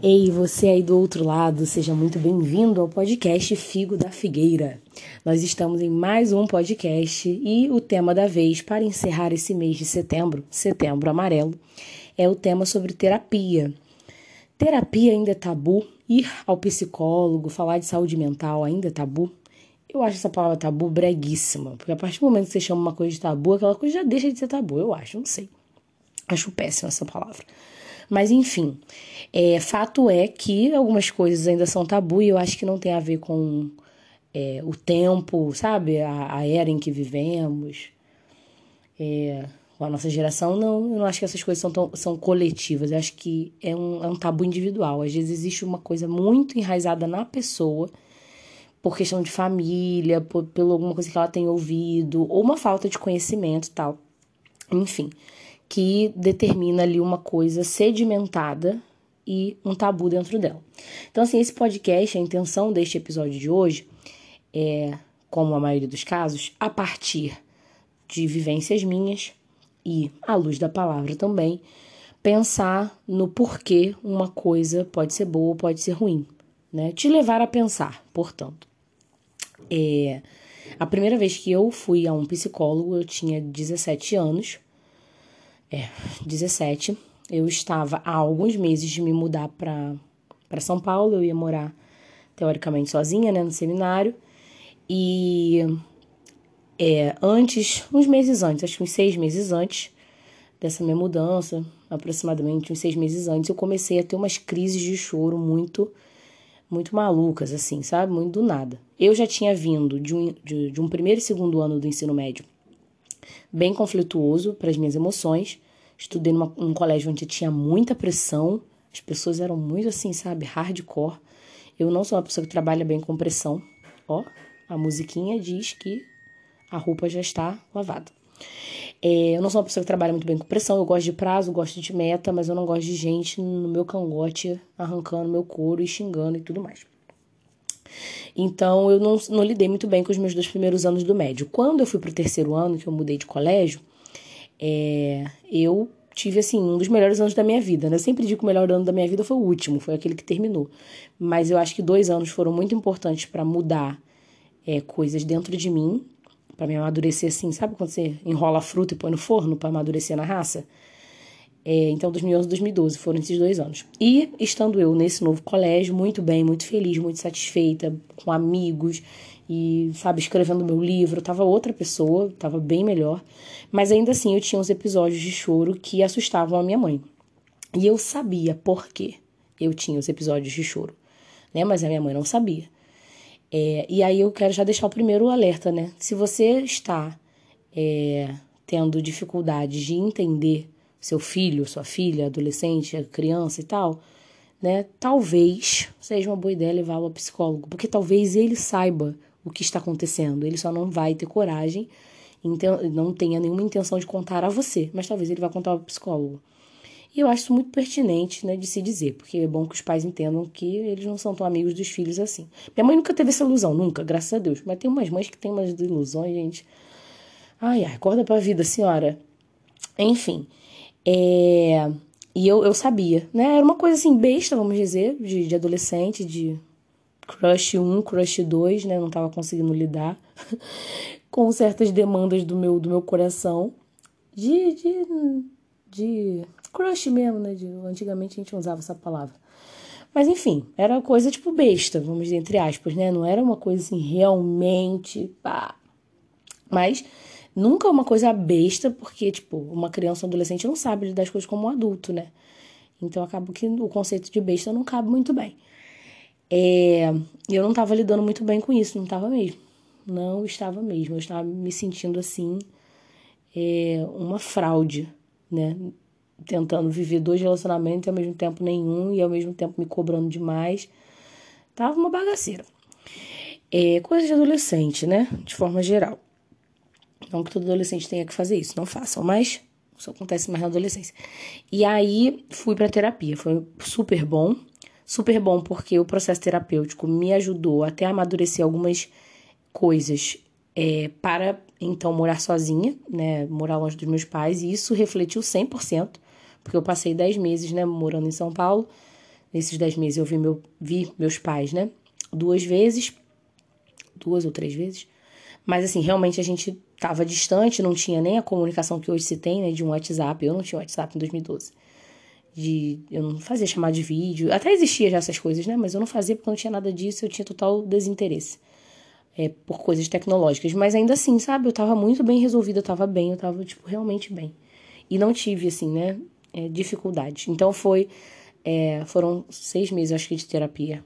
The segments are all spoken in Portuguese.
Ei, você aí do outro lado, seja muito bem-vindo ao podcast Figo da Figueira. Nós estamos em mais um podcast e o tema da vez para encerrar esse mês de setembro, setembro amarelo, é o tema sobre terapia. Terapia ainda é tabu? Ir ao psicólogo, falar de saúde mental ainda é tabu? Eu acho essa palavra tabu breguíssima, porque a partir do momento que você chama uma coisa de tabu, aquela coisa já deixa de ser tabu, eu acho, não sei. Acho péssima essa palavra. Mas enfim, é, fato é que algumas coisas ainda são tabu e eu acho que não tem a ver com é, o tempo, sabe? A, a, era em que vivemos. É, com a nossa geração, não, eu não acho que essas coisas são, tão, são coletivas, eu acho que é um, é um tabu individual. Às vezes existe uma coisa muito enraizada na pessoa, por questão de família, por, por alguma coisa que ela tem ouvido, ou uma falta de conhecimento tal. Enfim que determina ali uma coisa sedimentada e um tabu dentro dela. Então, assim, esse podcast, a intenção deste episódio de hoje é, como a maioria dos casos, a partir de vivências minhas e à luz da palavra também, pensar no porquê uma coisa pode ser boa ou pode ser ruim, né? Te levar a pensar, portanto. É, a primeira vez que eu fui a um psicólogo, eu tinha 17 anos é, 17, eu estava há alguns meses de me mudar para São Paulo, eu ia morar teoricamente sozinha, né, no seminário, e é, antes, uns meses antes, acho que uns seis meses antes dessa minha mudança, aproximadamente uns seis meses antes, eu comecei a ter umas crises de choro muito, muito malucas, assim, sabe? Muito do nada. Eu já tinha vindo de um, de, de um primeiro e segundo ano do ensino médio bem conflituoso para as minhas emoções. Estudei numa, num colégio onde tinha muita pressão, as pessoas eram muito assim, sabe, hardcore. Eu não sou uma pessoa que trabalha bem com pressão. Ó, a musiquinha diz que a roupa já está lavada. É, eu não sou uma pessoa que trabalha muito bem com pressão, eu gosto de prazo, gosto de meta, mas eu não gosto de gente no meu cangote arrancando meu couro e xingando e tudo mais. Então eu não, não lidei muito bem com os meus dois primeiros anos do médio. Quando eu fui pro terceiro ano, que eu mudei de colégio, é, eu tive assim um dos melhores anos da minha vida. Né? Eu sempre digo que o melhor ano da minha vida foi o último, foi aquele que terminou. Mas eu acho que dois anos foram muito importantes para mudar é, coisas dentro de mim, para me amadurecer assim, sabe quando você enrola a fruta e põe no forno para amadurecer na raça? É, então, 2011 e 2012 foram esses dois anos. E estando eu nesse novo colégio, muito bem, muito feliz, muito satisfeita, com amigos e, sabe, escrevendo meu livro, eu tava outra pessoa, tava bem melhor. Mas ainda assim, eu tinha uns episódios de choro que assustavam a minha mãe. E eu sabia por quê eu tinha os episódios de choro, né? Mas a minha mãe não sabia. É, e aí eu quero já deixar o primeiro alerta, né? Se você está é, tendo dificuldade de entender seu filho, sua filha, adolescente, criança e tal, né? Talvez seja uma boa ideia levá-lo ao psicólogo, porque talvez ele saiba o que está acontecendo. Ele só não vai ter coragem, então não tenha nenhuma intenção de contar a você, mas talvez ele vá contar ao psicólogo. E eu acho isso muito pertinente, né, de se dizer, porque é bom que os pais entendam que eles não são tão amigos dos filhos assim. Minha mãe nunca teve essa ilusão, nunca, graças a Deus. Mas tem umas mães que têm umas ilusões, gente. Ai, ai, acorda pra vida, senhora. Enfim. É... E eu, eu sabia, né? Era uma coisa assim, besta, vamos dizer, de, de adolescente, de crush 1, crush 2, né? Não tava conseguindo lidar com certas demandas do meu, do meu coração. De, de, de crush mesmo, né? De, antigamente a gente usava essa palavra. Mas enfim, era coisa tipo besta, vamos dizer, entre aspas, né? Não era uma coisa assim realmente pá. Mas Nunca uma coisa besta, porque, tipo, uma criança ou adolescente não sabe lidar as coisas como um adulto, né? Então acaba que o conceito de besta não cabe muito bem. É, eu não estava lidando muito bem com isso, não estava mesmo. Não estava mesmo. Eu estava me sentindo assim, é, uma fraude, né? Tentando viver dois relacionamentos e ao mesmo tempo nenhum, e ao mesmo tempo me cobrando demais. Tava uma bagaceira. É, coisa de adolescente, né? De forma geral. Não que todo adolescente tenha que fazer isso, não façam, mas isso acontece mais na adolescência. E aí fui para terapia, foi super bom, super bom porque o processo terapêutico me ajudou até a amadurecer algumas coisas é, para então morar sozinha, né, morar longe dos meus pais, e isso refletiu 100%, porque eu passei 10 meses, né, morando em São Paulo, Nesses dez meses eu vi, meu, vi meus pais, né? Duas vezes, duas ou três vezes. Mas assim, realmente a gente tava distante, não tinha nem a comunicação que hoje se tem, né? De um WhatsApp. Eu não tinha WhatsApp em 2012. De, eu não fazia chamada de vídeo. Até existia já essas coisas, né? Mas eu não fazia porque não tinha nada disso, eu tinha total desinteresse. É, por coisas tecnológicas. Mas ainda assim, sabe? Eu tava muito bem resolvida, eu tava bem, eu tava, tipo, realmente bem. E não tive, assim, né? É, dificuldade. Então foi. É, foram seis meses, acho que, de terapia.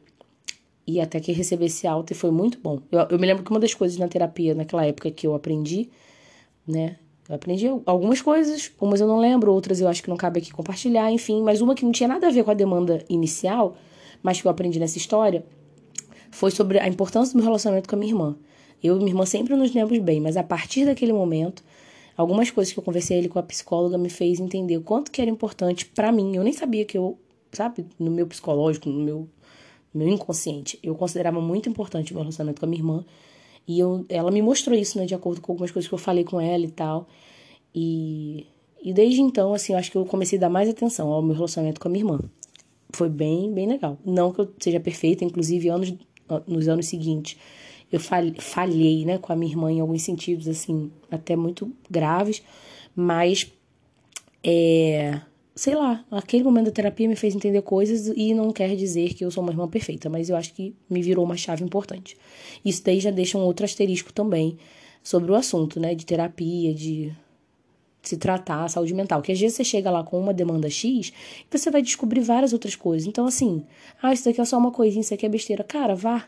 E até que recebi esse alta e foi muito bom. Eu, eu me lembro que uma das coisas na terapia, naquela época que eu aprendi, né? Eu aprendi algumas coisas, umas eu não lembro, outras eu acho que não cabe aqui compartilhar, enfim, mas uma que não tinha nada a ver com a demanda inicial, mas que eu aprendi nessa história, foi sobre a importância do meu relacionamento com a minha irmã. Eu e minha irmã sempre nos lemos bem, mas a partir daquele momento, algumas coisas que eu conversei ali com a psicóloga me fez entender o quanto que era importante para mim. Eu nem sabia que eu, sabe, no meu psicológico, no meu meu inconsciente. Eu considerava muito importante o meu relacionamento com a minha irmã. E eu, ela me mostrou isso, né, de acordo com algumas coisas que eu falei com ela e tal. E, e desde então, assim, eu acho que eu comecei a dar mais atenção ao meu relacionamento com a minha irmã. Foi bem, bem legal. Não que eu seja perfeita, inclusive anos, nos anos seguintes eu falhei, né, com a minha irmã em alguns sentidos, assim, até muito graves, mas é, sei lá, aquele momento da terapia me fez entender coisas e não quer dizer que eu sou uma irmã perfeita, mas eu acho que me virou uma chave importante. Isso daí já deixa um outro asterisco também sobre o assunto, né, de terapia, de se tratar, saúde mental, que às vezes você chega lá com uma demanda X e você vai descobrir várias outras coisas. Então, assim, ah, isso daqui é só uma coisinha, isso aqui é besteira. Cara, vá,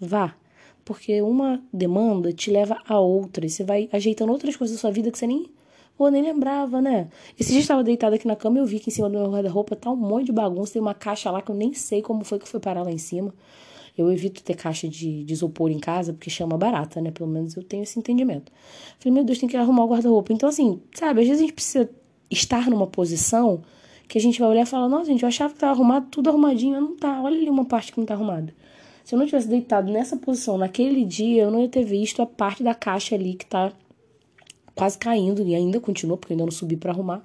vá. Porque uma demanda te leva a outra e você vai ajeitando outras coisas da sua vida que você nem Pô, nem lembrava, né? Esse dia estava deitada aqui na cama e eu vi que em cima do meu guarda-roupa tá um monte de bagunça. Tem uma caixa lá que eu nem sei como foi que foi parar lá em cima. Eu evito ter caixa de, de isopor em casa, porque chama barata, né? Pelo menos eu tenho esse entendimento. Falei, meu Deus, tem que arrumar o guarda-roupa. Então, assim, sabe, às vezes a gente precisa estar numa posição que a gente vai olhar e falar, nossa, gente, eu achava que tava arrumado, tudo arrumadinho, mas não tá. Olha ali uma parte que não tá arrumada. Se eu não tivesse deitado nessa posição naquele dia, eu não ia ter visto a parte da caixa ali que tá quase caindo e ainda continua, porque ainda não subi para arrumar.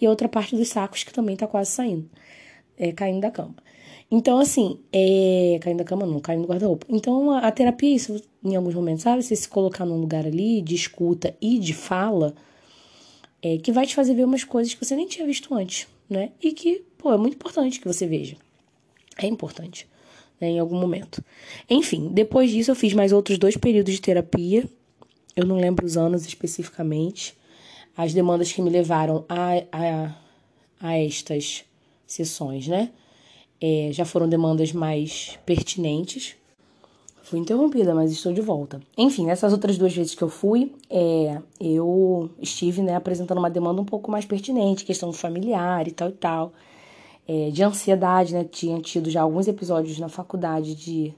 E a outra parte dos sacos que também tá quase saindo, é, caindo da cama. Então, assim, é, caindo da cama não, caindo do guarda-roupa. Então, a, a, terapia, isso em alguns momentos, sabe? Você se colocar num lugar ali de escuta e de fala, é, que vai te fazer ver umas coisas que você nem tinha visto antes, né? E que, pô, é muito importante que você veja. É importante, né? Em algum momento. Enfim, depois disso eu fiz mais outros dois períodos de terapia eu não lembro os anos especificamente, as demandas que me levaram a, a, a estas sessões, né? É, já foram demandas mais pertinentes. Fui interrompida, mas estou de volta. Enfim, nessas outras duas vezes que eu fui, é, eu estive né, apresentando uma demanda um pouco mais pertinente, questão familiar e tal e tal. É, de ansiedade, né? Tinha tido já alguns episódios na faculdade de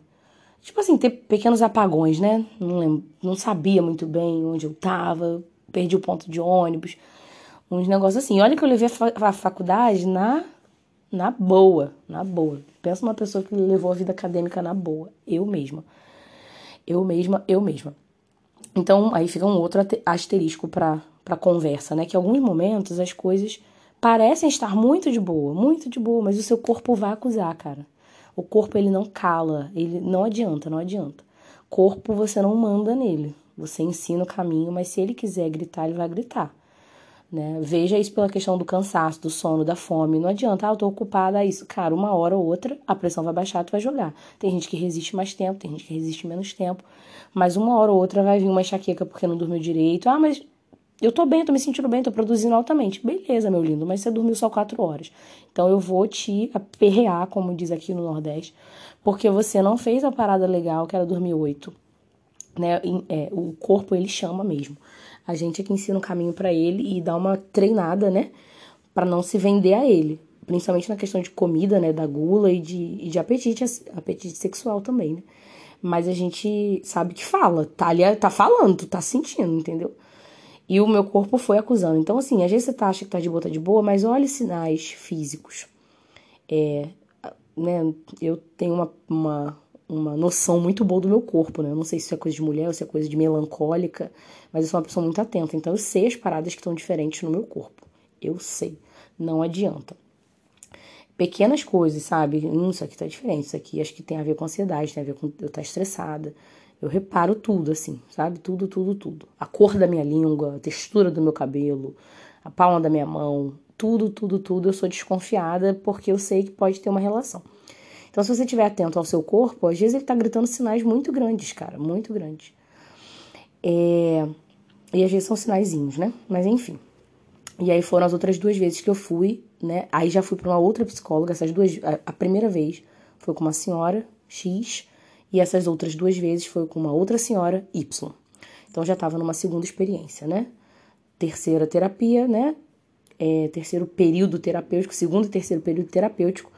tipo assim, ter pequenos apagões, né? Não, lembro, não sabia muito bem onde eu tava, perdi o ponto de ônibus, uns negócios assim. Olha que eu levei a faculdade na, na boa, na boa. Pensa uma pessoa que levou a vida acadêmica na boa, eu mesma. Eu mesma, eu mesma. Então, aí fica um outro asterisco para para conversa, né? Que em alguns momentos as coisas parecem estar muito de boa, muito de boa, mas o seu corpo vai acusar, cara. O corpo ele não cala, ele não adianta, não adianta. Corpo você não manda nele, você ensina o caminho, mas se ele quiser gritar, ele vai gritar. Né? Veja isso pela questão do cansaço, do sono, da fome. Não adianta, ah, eu tô ocupada, é isso. Cara, uma hora ou outra a pressão vai baixar, tu vai jogar. Tem gente que resiste mais tempo, tem gente que resiste menos tempo. Mas uma hora ou outra vai vir uma enxaqueca porque não dormiu direito. Ah, mas eu tô bem, tô me sentindo bem, tô produzindo altamente. Beleza, meu lindo, mas você dormiu só quatro horas. Então eu vou te aperrear, como diz aqui no Nordeste, porque você não fez a parada legal, que era dormir oito. Né? É, o corpo, ele chama mesmo. A gente é que ensina o caminho para ele e dá uma treinada, né? para não se vender a ele. Principalmente na questão de comida, né? Da gula e de, e de apetite, apetite sexual também, né? Mas a gente sabe que fala, tá ali, tá falando, tu tá sentindo, entendeu? E o meu corpo foi acusando. Então, assim, às vezes você tá, acha que tá de boa, tá de boa, mas olha sinais físicos. É, né, eu tenho uma, uma, uma noção muito boa do meu corpo, né? Eu não sei se isso é coisa de mulher ou se é coisa de melancólica, mas eu sou uma pessoa muito atenta. Então, eu sei as paradas que estão diferentes no meu corpo. Eu sei. Não adianta. pequenas coisas, sabe? Hum, isso aqui tá diferente, isso aqui acho que tem a ver com ansiedade, tem a ver com eu estar tá estressada. Eu reparo tudo, assim, sabe? Tudo, tudo, tudo. A cor da minha língua, a textura do meu cabelo, a palma da minha mão, tudo, tudo, tudo. Eu sou desconfiada porque eu sei que pode ter uma relação. Então, se você estiver atento ao seu corpo, às vezes ele tá gritando sinais muito grandes, cara, muito grandes. É... E às vezes são sinaizinhos, né? Mas enfim. E aí foram as outras duas vezes que eu fui, né? Aí já fui para uma outra psicóloga, essas duas. A, primeira vez foi com uma senhora X, e essas outras duas vezes foi com uma outra senhora Y. Então já estava numa segunda experiência, né? Terceira terapia, né? É, terceiro período terapêutico, segundo e terceiro período terapêutico,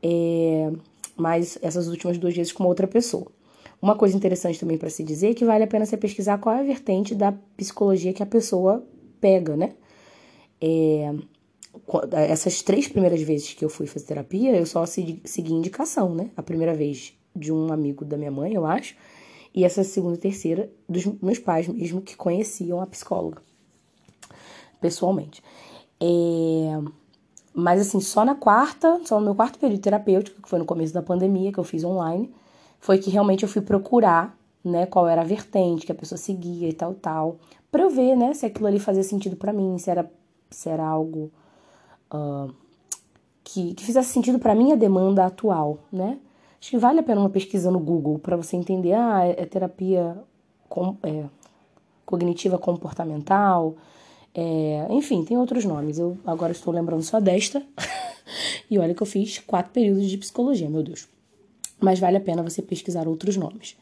é, mas essas últimas duas vezes com uma outra pessoa. Uma coisa interessante também para se dizer é que vale a pena você pesquisar qual é a vertente da psicologia que a pessoa pega, né? É, essas três primeiras vezes que eu fui fazer terapia, eu só segui indicação, né? A primeira vez de um amigo da minha mãe, eu acho, e essa segunda e terceira dos meus pais mesmo que conheciam a psicóloga pessoalmente. É, mas assim, só na quarta, só no meu quarto período terapêutico, que foi no começo da pandemia, que eu fiz online, foi que realmente eu fui procurar, né, qual era a vertente que a pessoa seguia e tal, tal, para eu ver, né, se aquilo ali fazia sentido para mim, se era se era algo uh, que, que fizesse sentido para minha demanda atual, né? Acho que vale a pena uma pesquisa no Google para você entender, ah, é, é terapia com, é, cognitiva comportamental, é, enfim, tem outros nomes. Eu agora estou lembrando só desta. e olha que eu fiz quatro períodos de psicologia, meu Deus. Mas vale a pena você pesquisar outros nomes.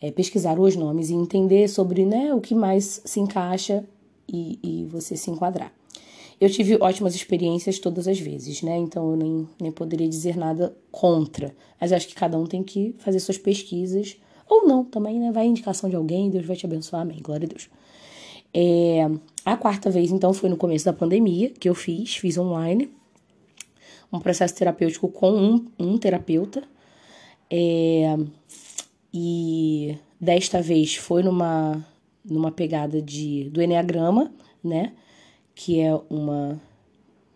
É, pesquisar os nomes e entender sobre né, o que mais se encaixa e, e você se enquadrar. Eu tive ótimas experiências todas as vezes, né? Então eu nem, nem poderia dizer nada contra. Mas acho que cada um tem que fazer suas pesquisas. Ou não, também, né? Vai a indicação de alguém, Deus vai te abençoar, amém. Glória a Deus. É, a quarta vez, então, foi no começo da pandemia que eu fiz, fiz online. Um processo terapêutico com um, um terapeuta. É, e desta vez foi numa, numa pegada de, do Enneagrama, né? Que é uma,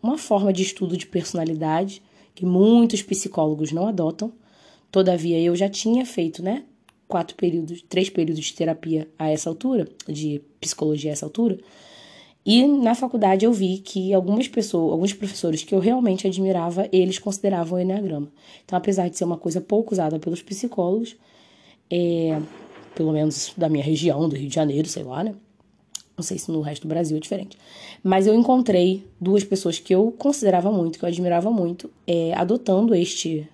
uma forma de estudo de personalidade que muitos psicólogos não adotam. Todavia, eu já tinha feito, né? Quatro períodos, três períodos de terapia a essa altura, de psicologia a essa altura. E na faculdade eu vi que algumas pessoas, alguns professores que eu realmente admirava, eles consideravam o Enneagrama. Então, apesar de ser uma coisa pouco usada pelos psicólogos, é, pelo menos da minha região, do Rio de Janeiro, sei lá, né? Não sei se no resto do Brasil é diferente. Mas eu encontrei duas pessoas que eu considerava muito, que eu admirava muito, é, adotando este,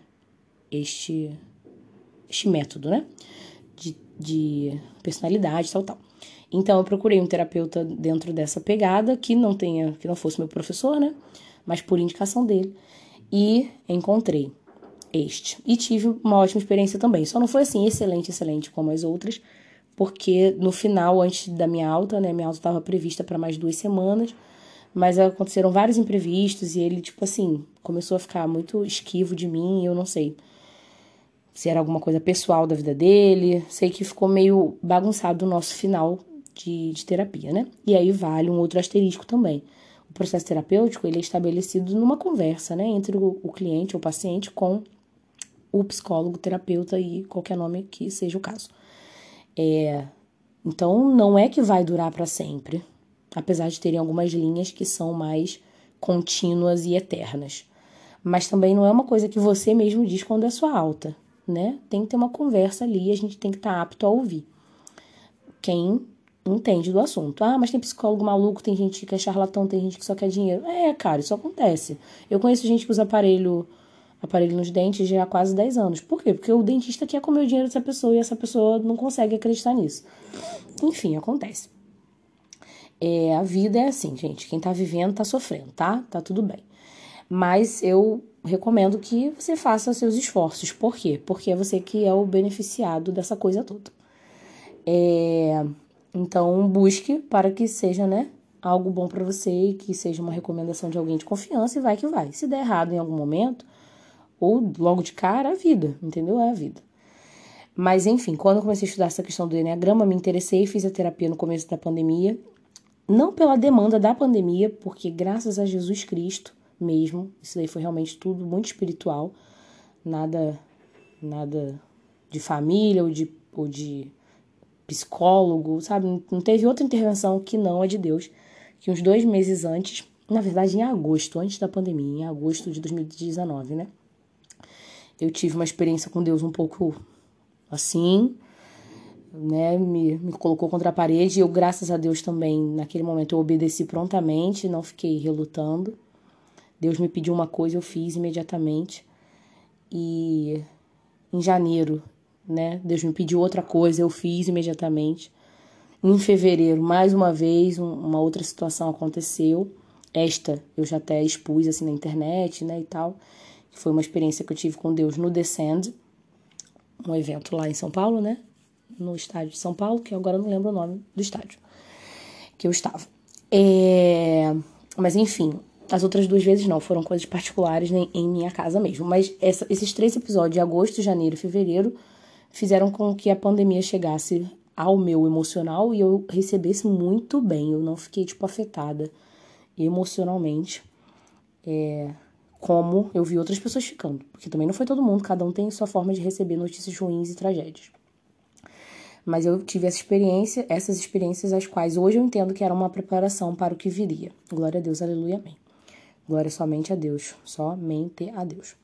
este, este método, né? De, de personalidade, tal, tal. Então eu procurei um terapeuta dentro dessa pegada que não tenha, que não fosse meu professor, né? Mas por indicação dele. E encontrei este. E tive uma ótima experiência também. Só não foi assim excelente, excelente como as outras, porque no final, antes da minha alta, né, minha alta estava prevista para mais duas semanas, mas aconteceram vários imprevistos e ele, tipo assim, começou a ficar muito esquivo de mim, eu não sei se era alguma coisa pessoal da vida dele, sei que ficou meio bagunçado o nosso final de, de terapia, né? E aí vale um outro asterisco também. O processo terapêutico, ele é estabelecido numa conversa, né, entre o, o cliente ou paciente com o psicólogo, terapeuta e qualquer nome que seja o caso. É, então, não é que vai durar para sempre, apesar de terem algumas linhas que são mais contínuas e eternas. Mas também não é uma coisa que você mesmo diz quando é sua alta, né? Tem que ter uma conversa ali, a gente tem que estar tá apto a ouvir. Quem entende do assunto. Ah, mas tem psicólogo maluco, tem gente que é charlatão, tem gente que só quer dinheiro. É, cara, isso acontece. Eu conheço gente que usa aparelho aparelho nos dentes já há quase 10 anos. Por quê? Porque o dentista quer comer o dinheiro dessa pessoa e essa pessoa não consegue acreditar nisso. Enfim, acontece. É, a vida é assim, gente. Quem tá vivendo tá sofrendo, tá? Tá tudo bem. Mas eu recomendo que você faça seus esforços. Por quê? Porque é você que é o beneficiado dessa coisa toda. É, então, busque para que seja, né, algo bom para você e que seja uma recomendação de alguém de confiança e vai que vai. Se der errado em algum momento, ou logo de cara, a vida, entendeu? É a vida. Mas enfim, quando eu comecei a estudar essa questão do Enneagrama, me interessei e fiz a terapia no começo da pandemia. Não pela demanda da pandemia, porque graças a Jesus Cristo, mesmo. Isso daí foi realmente tudo muito espiritual, nada nada de família ou de, ou de psicólogo, sabe? Não teve outra intervenção que não a de Deus. Que uns dois meses antes, na verdade em agosto, antes da pandemia, em agosto de 2019, né? Eu tive uma experiência com Deus um pouco assim, né? Me, me colocou contra a parede e eu, graças a Deus, também, naquele momento, eu obedeci prontamente, não fiquei relutando. Deus me pediu uma coisa, eu fiz imediatamente. E em janeiro, né? Deus me pediu outra coisa, eu fiz imediatamente. Em fevereiro, mais uma vez, um, uma outra situação aconteceu. Esta eu já até expus assim na internet, né, e tal. Foi uma experiência que eu tive com Deus no Descend, um evento lá em São Paulo, né? No estádio de São Paulo, que agora não lembro o nome do estádio que eu estava. É... Mas enfim, as outras duas vezes não, foram coisas particulares em, em minha casa mesmo. Mas essa, esses três episódios, de agosto, janeiro e fevereiro, fizeram com que a pandemia chegasse ao meu emocional e eu recebesse muito bem. Eu não fiquei, tipo, afetada emocionalmente. É, como eu vi outras pessoas ficando. Porque também não foi todo mundo, cada um tem sua forma de receber notícias ruins e tragédias. Mas eu tive essa experiência, essas experiências as quais hoje eu entendo que era uma preparação para o que viria. Glória a Deus, aleluia, amém. Glória somente a Deus, somente a Deus.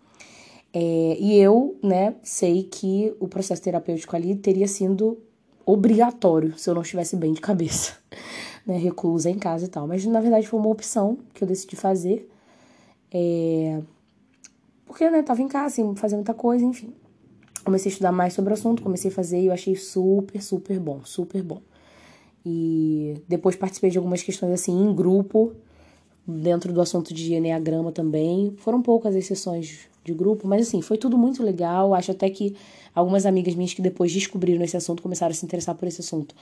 É, e eu, né, sei que o processo terapêutico ali teria sido obrigatório se eu não estivesse bem de cabeça, né, reclusa em casa e tal. Mas na verdade foi uma opção que eu decidi fazer. É, porque, né, tava em casa, assim, fazendo muita coisa, enfim. Comecei a estudar mais sobre o assunto, comecei a fazer e eu achei super, super bom, super bom. E depois participei de algumas questões, assim, em grupo, dentro do assunto de Enneagrama também. Foram poucas as sessões de grupo, mas assim, foi tudo muito legal. Acho até que algumas amigas minhas que depois descobriram esse assunto começaram a se interessar por esse assunto.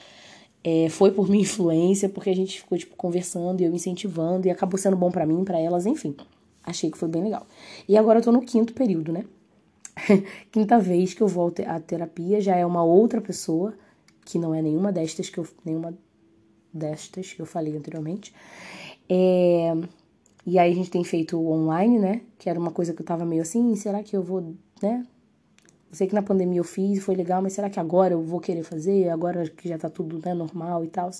É, foi por minha influência, porque a gente ficou tipo conversando e eu incentivando e acabou sendo bom para mim, para elas, enfim. Achei que foi bem legal. E agora eu tô no quinto período, né? Quinta vez que eu volto à terapia, já é uma outra pessoa, que não é nenhuma destas que eu nenhuma destas que eu falei anteriormente. É, e aí a gente tem feito online, né? Que era uma coisa que eu tava meio assim, será que eu vou, né? Eu sei que na pandemia eu fiz, foi legal, mas será que agora eu vou querer fazer? Agora que já tá tudo né, normal e tal.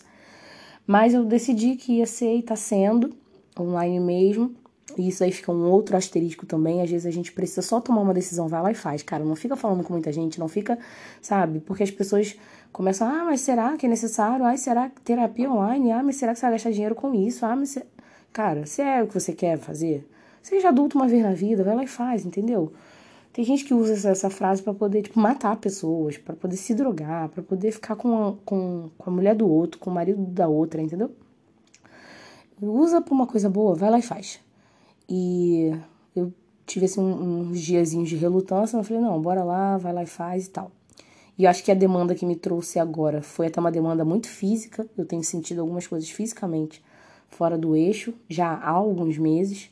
Mas eu decidi que ia ser e tá sendo online mesmo. E isso aí fica um outro asterisco também. Às vezes a gente precisa só tomar uma decisão, vai lá e faz, cara. Não fica falando com muita gente, não fica, sabe? Porque as pessoas começam, ah, mas será que é necessário? Ah, será que terapia online? Ah, mas será que você vai gastar dinheiro com isso? Ah, mas. Cara, se é o que você quer fazer, seja adulto uma vez na vida, vai lá e faz, entendeu? Tem gente que usa essa, essa frase para poder, tipo, matar pessoas, para poder se drogar, para poder ficar com a, com, com a mulher do outro, com o marido da outra, entendeu? Usa pra uma coisa boa, vai lá e faz. E eu tive assim, uns diazinhos de relutância, mas falei, não, bora lá, vai lá e faz e tal. E eu acho que a demanda que me trouxe agora foi até uma demanda muito física. Eu tenho sentido algumas coisas fisicamente fora do eixo já há alguns meses.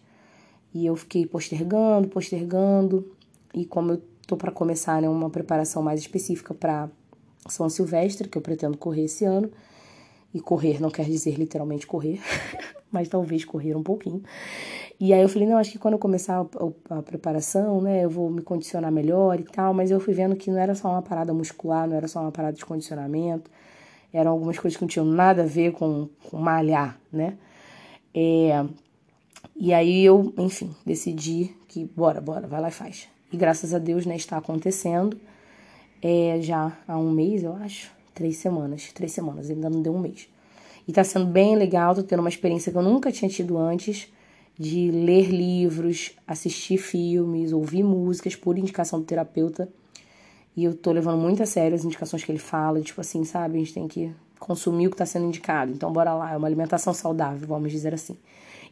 E eu fiquei postergando, postergando. E como eu tô para começar né, uma preparação mais específica para São Silvestre, que eu pretendo correr esse ano. E correr não quer dizer literalmente correr, mas talvez correr um pouquinho. E aí eu falei, não, acho que quando eu começar a, a, preparação, né, eu vou me condicionar melhor e tal. Mas eu fui vendo que não era só uma parada muscular, não era só uma parada de condicionamento. Eram algumas coisas que não tinham nada a ver com, com malhar, né? É, e aí eu, enfim, decidi que bora, bora, vai lá e faz. E graças a Deus, né, está acontecendo é, já há um mês, eu acho, três semanas, três semanas, ainda não deu um mês. E tá sendo bem legal, tô tendo uma experiência que eu nunca tinha tido antes, de ler livros, assistir filmes, ouvir músicas por indicação do terapeuta. E eu tô levando muito a sério as indicações que ele fala, tipo assim, sabe, a gente tem que consumir o que está sendo indicado. Então, bora lá, é uma alimentação saudável, vamos dizer assim.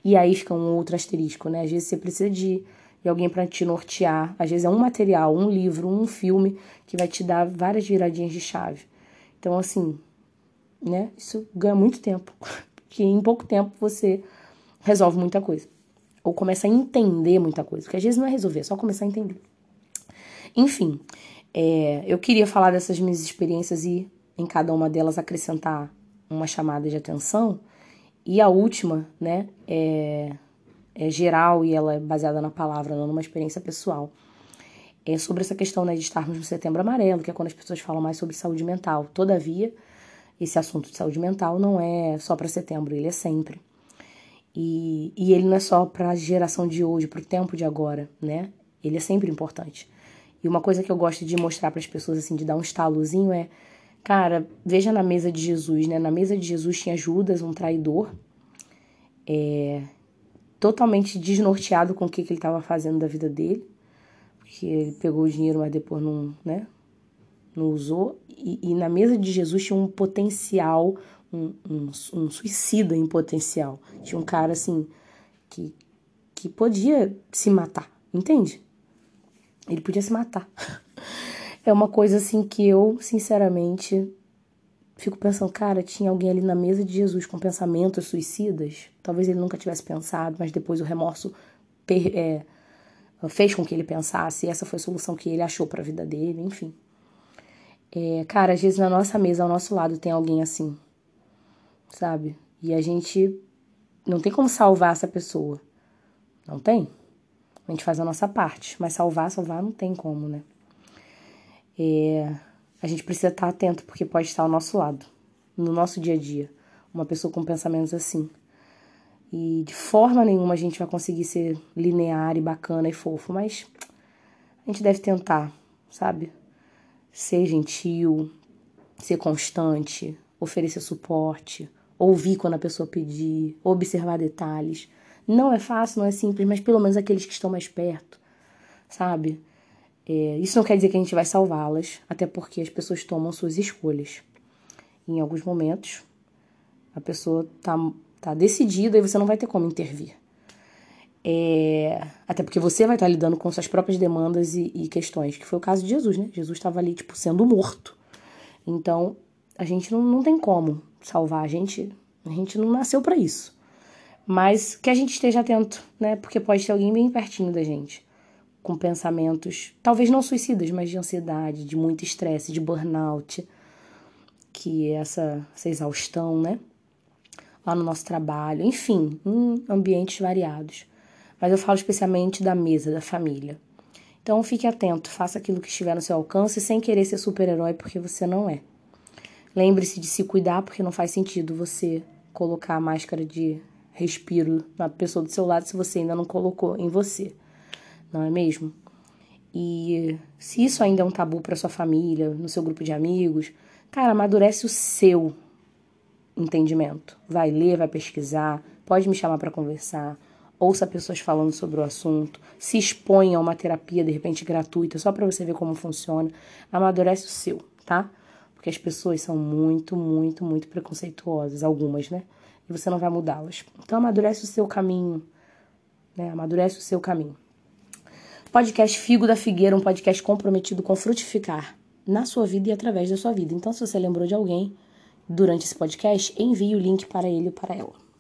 E aí fica um outro asterisco, né? Às vezes você precisa de, de alguém para te nortear. Às vezes é um material, um livro, um filme que vai te dar várias viradinhas de chave. Então, assim, né? Isso ganha muito tempo. Porque em pouco tempo você resolve muita coisa. Ou começa a entender muita coisa. Porque às vezes não é resolver, é só começar a entender. Enfim, é, eu queria falar dessas minhas experiências e em cada uma delas acrescentar uma chamada de atenção. E a última, né, é é geral e ela é baseada na palavra, não numa experiência pessoal. É sobre essa questão né, de estarmos no setembro amarelo, que é quando as pessoas falam mais sobre saúde mental. Todavia, esse assunto de saúde mental não é só para setembro, ele é sempre. E, e ele não é só para a geração de hoje, para o tempo de agora, né? Ele é sempre importante. E uma coisa que eu gosto de mostrar para as pessoas, assim, de dar um estalozinho é, cara, veja na mesa de Jesus, né? Na mesa de Jesus tinha Judas, um traidor, é, totalmente desnorteado com o que, que ele estava fazendo da vida dele, porque ele pegou o dinheiro, mas depois não, né? Não usou. E, e na mesa de Jesus tinha um potencial, um, um, um suicida em potencial. Tinha um cara assim que, que podia se matar, entende? Ele podia se matar. É uma coisa assim que eu, sinceramente, fico pensando, cara, tinha alguém ali na mesa de Jesus com pensamentos suicidas. Talvez ele nunca tivesse pensado, mas depois o remorso é, fez com que ele pensasse. E essa foi a solução que ele achou para a vida dele, enfim. É, cara, às vezes na nossa mesa, ao nosso lado, tem alguém assim, sabe? E a gente não tem como salvar essa pessoa. Não tem? A gente faz a nossa parte, mas salvar, salvar não tem como, né? É, a gente precisa estar atento porque pode estar ao nosso lado, no nosso dia a dia, uma pessoa com pensamentos assim. E de forma nenhuma a gente vai conseguir ser linear e bacana e fofo, mas a gente deve tentar, sabe? Ser gentil, ser constante, oferecer suporte, ouvir quando a pessoa pedir, observar detalhes. Não é fácil, não é simples, mas pelo menos aqueles que estão mais perto, sabe? É, isso não quer dizer que a gente vai salvá-las, até porque as pessoas tomam suas escolhas. Em alguns momentos, a pessoa tá, tá decidida e você não vai ter como intervir. É, até porque você vai estar lidando com suas próprias demandas e, e, questões, que foi o caso de Jesus, né? Jesus estava ali, tipo, sendo morto. Então, a gente não, não tem como salvar a gente. A gente não nasceu para isso. Mas que a gente esteja atento, né? Porque pode ter alguém bem pertinho da gente, com pensamentos, talvez não suicidas, mas de ansiedade, de muito estresse, de burnout, que é essa, essa exaustão, né? Lá no nosso trabalho, enfim, em ambientes variados. Mas eu falo especialmente da mesa, da família. Então fique atento, faça aquilo que estiver no seu alcance sem querer ser super-herói, porque você não é. Lembre-se de se cuidar, porque não faz sentido você colocar a máscara de respiro na pessoa do seu lado se você ainda não colocou em você, não é mesmo? E se isso ainda é um tabu para sua família, no seu grupo de amigos, cara, amadurece o seu entendimento. Vai ler, vai pesquisar, pode me chamar para conversar, ouça pessoas falando sobre o assunto, se exponha a uma terapia de repente gratuita só para você ver como funciona. Amadurece o seu, tá? Porque as pessoas são muito, muito, muito preconceituosas, algumas, né? e você não vai mudá-las. Então amadurece o seu caminho, né? Amadurece o seu caminho. Podcast Figo da Figueira, um podcast comprometido com frutificar na sua vida e através da sua vida. Então, se você lembrou de alguém durante esse podcast, envie o link para ele ou para ela.